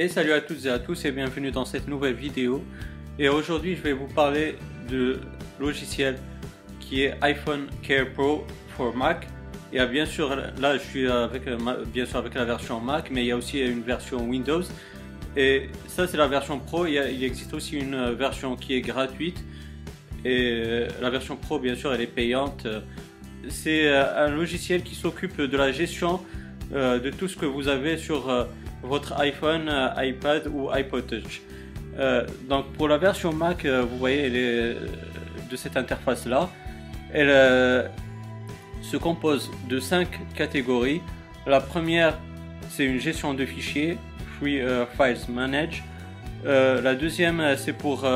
Et salut à toutes et à tous et bienvenue dans cette nouvelle vidéo. Et aujourd'hui je vais vous parler de logiciel qui est iPhone Care Pro for Mac. Et bien sûr là je suis avec, bien sûr avec la version Mac mais il y a aussi une version Windows. Et ça c'est la version Pro, il, existe aussi une version qui est gratuite. Et la version Pro bien sûr elle est payante. C'est un logiciel qui s'occupe de la gestion euh, de tout ce que vous avez sur euh, votre iPhone, euh, iPad ou iPod Touch. donc pour la version Mac, vous voyez elle est de cette interface là. Elle se compose de cinq catégories. La première, c'est une gestion de fichiers, Free Files Manage. la deuxième, c'est pour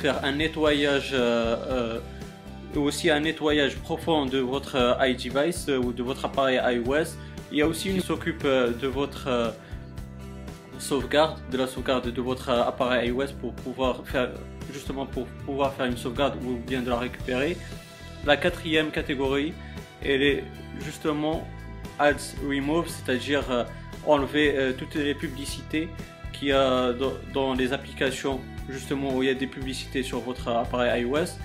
faire un nettoyage aussi un nettoyage profond de votre euh, iDevice euh, ou de votre appareil iOS. Il y a aussi une qui s'occupe euh, de votre sauvegarde, de la sauvegarde de votre appareil iOS pour pouvoir faire justement pour pouvoir faire une sauvegarde ou bien de la récupérer. La quatrième catégorie, elle est justement Ads Remove, c'est-à-dire enlever toutes les publicités qu'il y a dans les applications justement où il y a des publicités sur votre appareil iOS.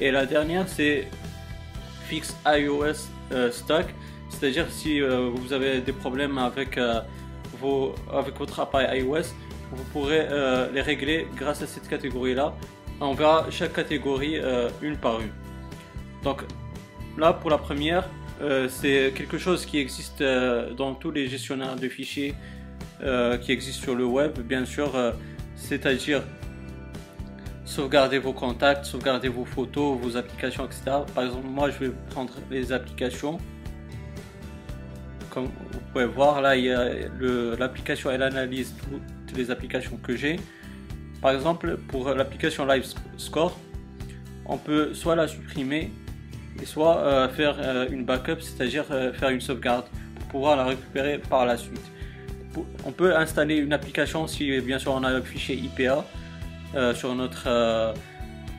Et la dernière, c'est Fix iOS euh, Stock, c'est-à-dire si euh, vous avez des problèmes avec, euh, vos, avec votre appareil iOS, vous pourrez les régler grâce à cette catégorie-là. On verra chaque catégorie une par une. Donc là, pour la première, c'est quelque chose qui existe dans tous les gestionnaires de fichiers qui existent sur le web, bien sûr, c'est-à-dire sauvegarder vos contacts, sauvegarder vos photos, vos applications, etc. Par exemple, moi, je vais prendre les applications. Comme vous pouvez voir, là, l'application, elle analyse toutes les applications que j'ai. Par exemple, pour l'application Live Score, on peut soit la supprimer, et soit euh, faire euh, une backup, c'est-à-dire euh, faire une sauvegarde pour pouvoir la récupérer par la suite. On peut installer une application si bien sûr on a le fichier IPA sur notre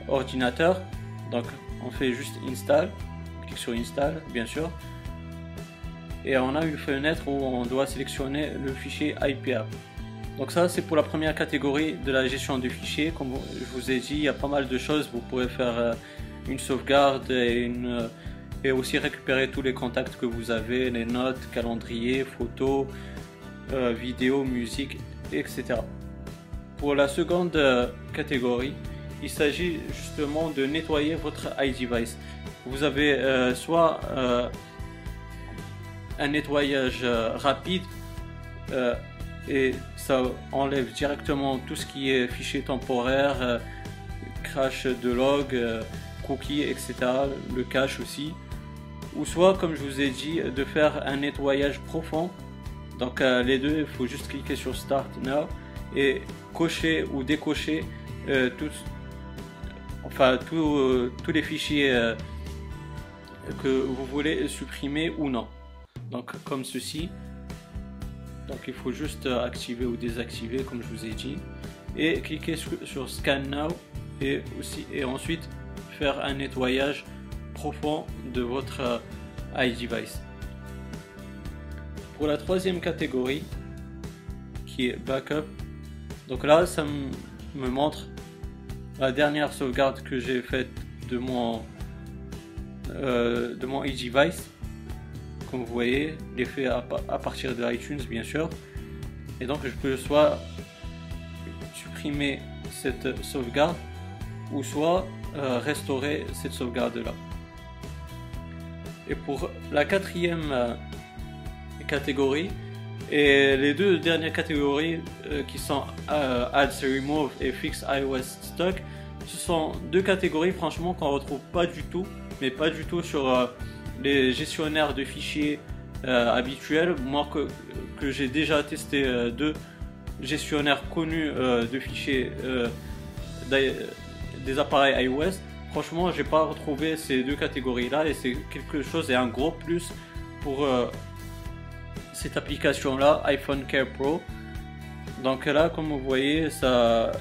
ordinateur. Donc on fait juste install, on clique sur install bien sûr. Et on a une fenêtre où on doit sélectionner le fichier IPA. Donc ça c'est pour la première catégorie de la gestion du fichier. Comme je vous ai dit, il y a pas mal de choses. Vous pouvez faire euh, une sauvegarde et, une, et aussi récupérer tous les contacts que vous avez, les notes, calendrier, photos, vidéos, musique, etc. Pour la seconde euh, catégorie, il s'agit justement de nettoyer votre iDevice. Vous avez euh, soit euh, un nettoyage rapide et ça enlève directement tout ce qui est fichier temporaire, crash de log, cookies, etc. Le cache aussi. Ou soit, comme je vous ai dit, de faire un nettoyage profond. Donc les deux, il faut juste cliquer sur Start Now et cocher ou décocher euh, tous, enfin, euh, tous les fichiers euh, que vous voulez supprimer ou non. Donc comme ceci. Donc il faut juste activer ou désactiver comme je vous ai dit. Et cliquer sur, Scan Now et, aussi, et ensuite faire un nettoyage profond de votre iDevice. Pour la troisième catégorie, qui est Backup, donc là, ça me montre la dernière sauvegarde que j'ai faite de mon euh, de mon e-device. Comme vous voyez, il est fait à, partir de iTunes, bien sûr. Et donc, je peux soit supprimer cette sauvegarde ou soit euh, restaurer cette sauvegarde là. Et pour la quatrième euh, catégorie, et les deux dernières catégories euh, qui sont Ads Remove et Fix iOS Stock, ce sont deux catégories franchement qu'on retrouve pas du tout, mais pas du tout sur les gestionnaires de fichiers habituels. Moi que, j'ai déjà testé deux gestionnaires connus de fichiers des appareils iOS, franchement j'ai pas retrouvé ces deux catégories là et c'est quelque chose et un gros plus pour cette application là, iPhone Care Pro. Donc là, comme vous voyez, ça,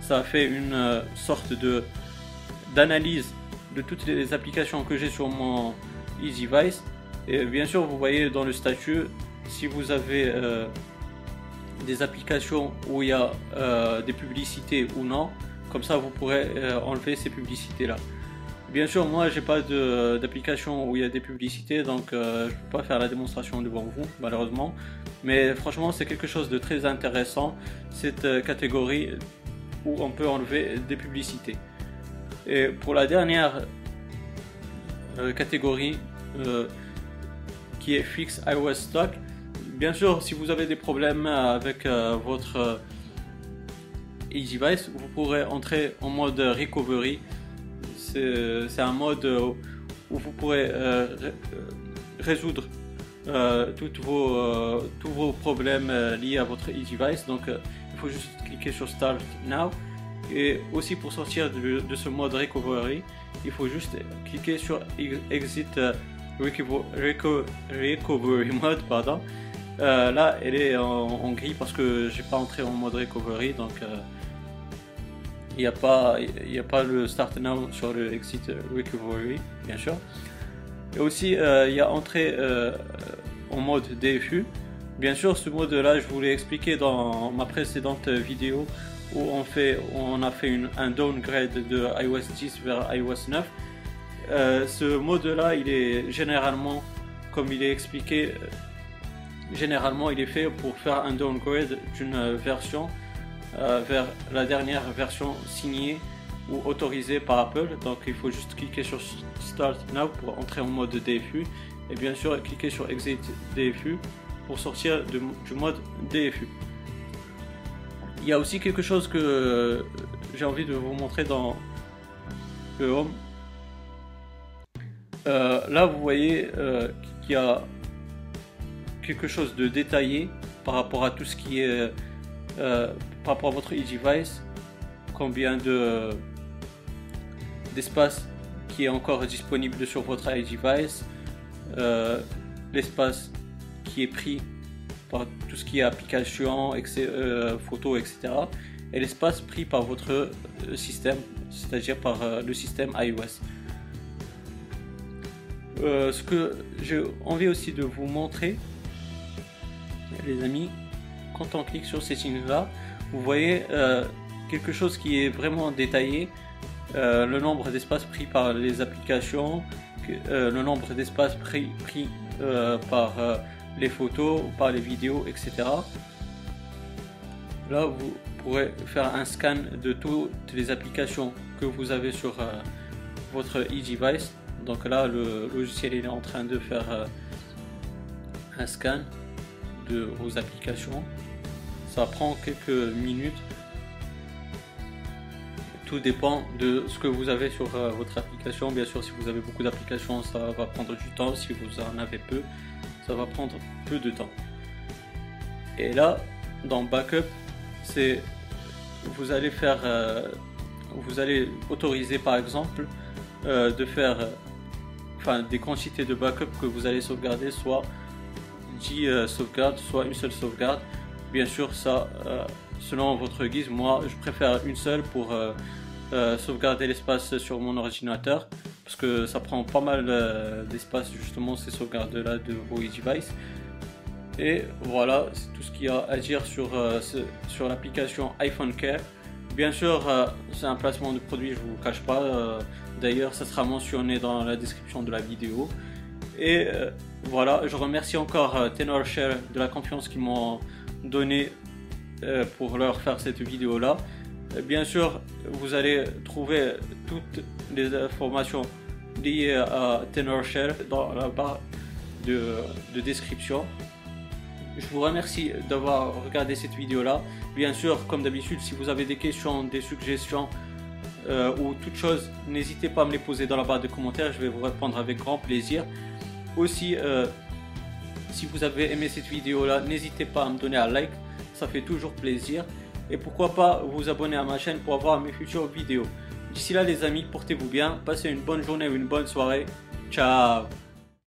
ça fait une euh, sorte de d'analyse de toutes les applications que j'ai sur mon e-device. Et bien sûr, vous voyez dans le statut, si vous avez euh, des applications où il y a euh, des publicités ou non. Comme ça, vous pourrez euh, enlever ces publicités-là. Bien sûr, moi, j'ai pas d'application où il y a des publicités, donc euh, je peux pas faire la démonstration devant vous, malheureusement. Mais franchement, c'est quelque chose de très intéressant, cette catégorie où on peut enlever des publicités. Et pour la dernière catégorie, qui est Fix iOS Stock, Bien sûr, si vous avez des problèmes avec euh, votre euh, e-device, vous pourrez entrer en mode recovery. C'est un mode où vous pourrez euh, résoudre tous, vos, tous vos problèmes liés à votre e-device. Donc, il faut juste cliquer sur Start Now. Et aussi pour sortir de, de, ce mode recovery, il faut juste cliquer sur Exit Recovery Mode. Pardon. Euh, là, elle est en, gris parce que j'ai pas entré en mode recovery, donc euh, il n'y a, pas, a pas le start now sur le exit recovery, bien sûr. Et aussi, euh, il y a entré en mode DFU. Bien sûr, ce mode-là, je vous l'ai expliqué dans ma précédente vidéo où on, fait, on a fait un downgrade de iOS 10 vers iOS 9. Ce mode-là, il est généralement, comme il est expliqué, généralement il est fait pour faire un downgrade d'une version euh, vers la dernière version signée ou autorisée par Apple. Donc il faut juste cliquer sur Start Now pour entrer en mode DFU et bien sûr cliquer sur Exit DFU pour sortir du mode DFU. Il y a aussi quelque chose que j'ai envie de vous montrer dans le Home. Euh, là vous voyez euh, qu'il y a quelque chose de détaillé par rapport à tout ce qui est euh, par rapport à votre e-device, combien de d'espace qui est encore disponible sur votre e-device, l'espace qui est pris par tout ce qui est application, photos, etc. Et l'espace pris par votre système, c'est-à-dire par le système iOS. Ce que j'ai envie aussi de vous montrer, les amis, quand on clique sur Settings là, vous voyez euh, quelque chose qui est vraiment détaillé. Euh, le nombre d'espaces pris par les applications, euh, le nombre d'espaces pris, pris par les photos, par les vidéos, etc. Là, vous pourrez faire un scan de toutes les applications que vous avez sur votre e-device. Donc là, le logiciel est en train de faire un scan vos applications. Ça prend quelques minutes. Tout dépend de ce que vous avez sur euh, votre application. Bien sûr, si vous avez beaucoup d'applications, ça va prendre du temps. Si vous en avez peu, ça va prendre peu de temps. Et là, dans Backup, c'est vous allez faire, euh, vous allez autoriser par exemple euh, de faire, enfin des quantités de backup que vous allez sauvegarder, soit euh, sauvegarde, soit une seule sauvegarde. Bien sûr, ça, euh, selon votre guise, moi, je préfère une seule pour euh, sauvegarder l'espace sur mon ordinateur parce que ça prend pas mal d'espace justement ces sauvegardes là de vos devices. Et voilà, c'est tout ce qu'il y a à dire sur, sur l'application iPhone Care. Bien sûr, c'est un placement de produit, je vous cache pas. D'ailleurs, ça sera mentionné dans la description de la vidéo. Et euh, voilà, je remercie encore euh, TenorShare de la confiance qu'ils m'ont donné euh, pour leur faire cette vidéo là. Bien sûr, vous allez trouver toutes les informations liées à TenorShare dans la barre de, description. Je vous remercie d'avoir regardé cette vidéo là. Bien sûr, comme d'habitude, si vous avez des questions, des suggestions ou toute chose, n'hésitez pas à me les poser dans la barre de commentaires. Je vais vous répondre avec grand plaisir. Aussi, euh, si vous avez aimé cette vidéo là, n'hésitez pas à me donner un like, ça fait toujours plaisir. Et pourquoi pas vous abonner à ma chaîne pour avoir mes futures vidéos. D'ici là les amis, portez-vous bien, passez une bonne journée ou une bonne soirée. Ciao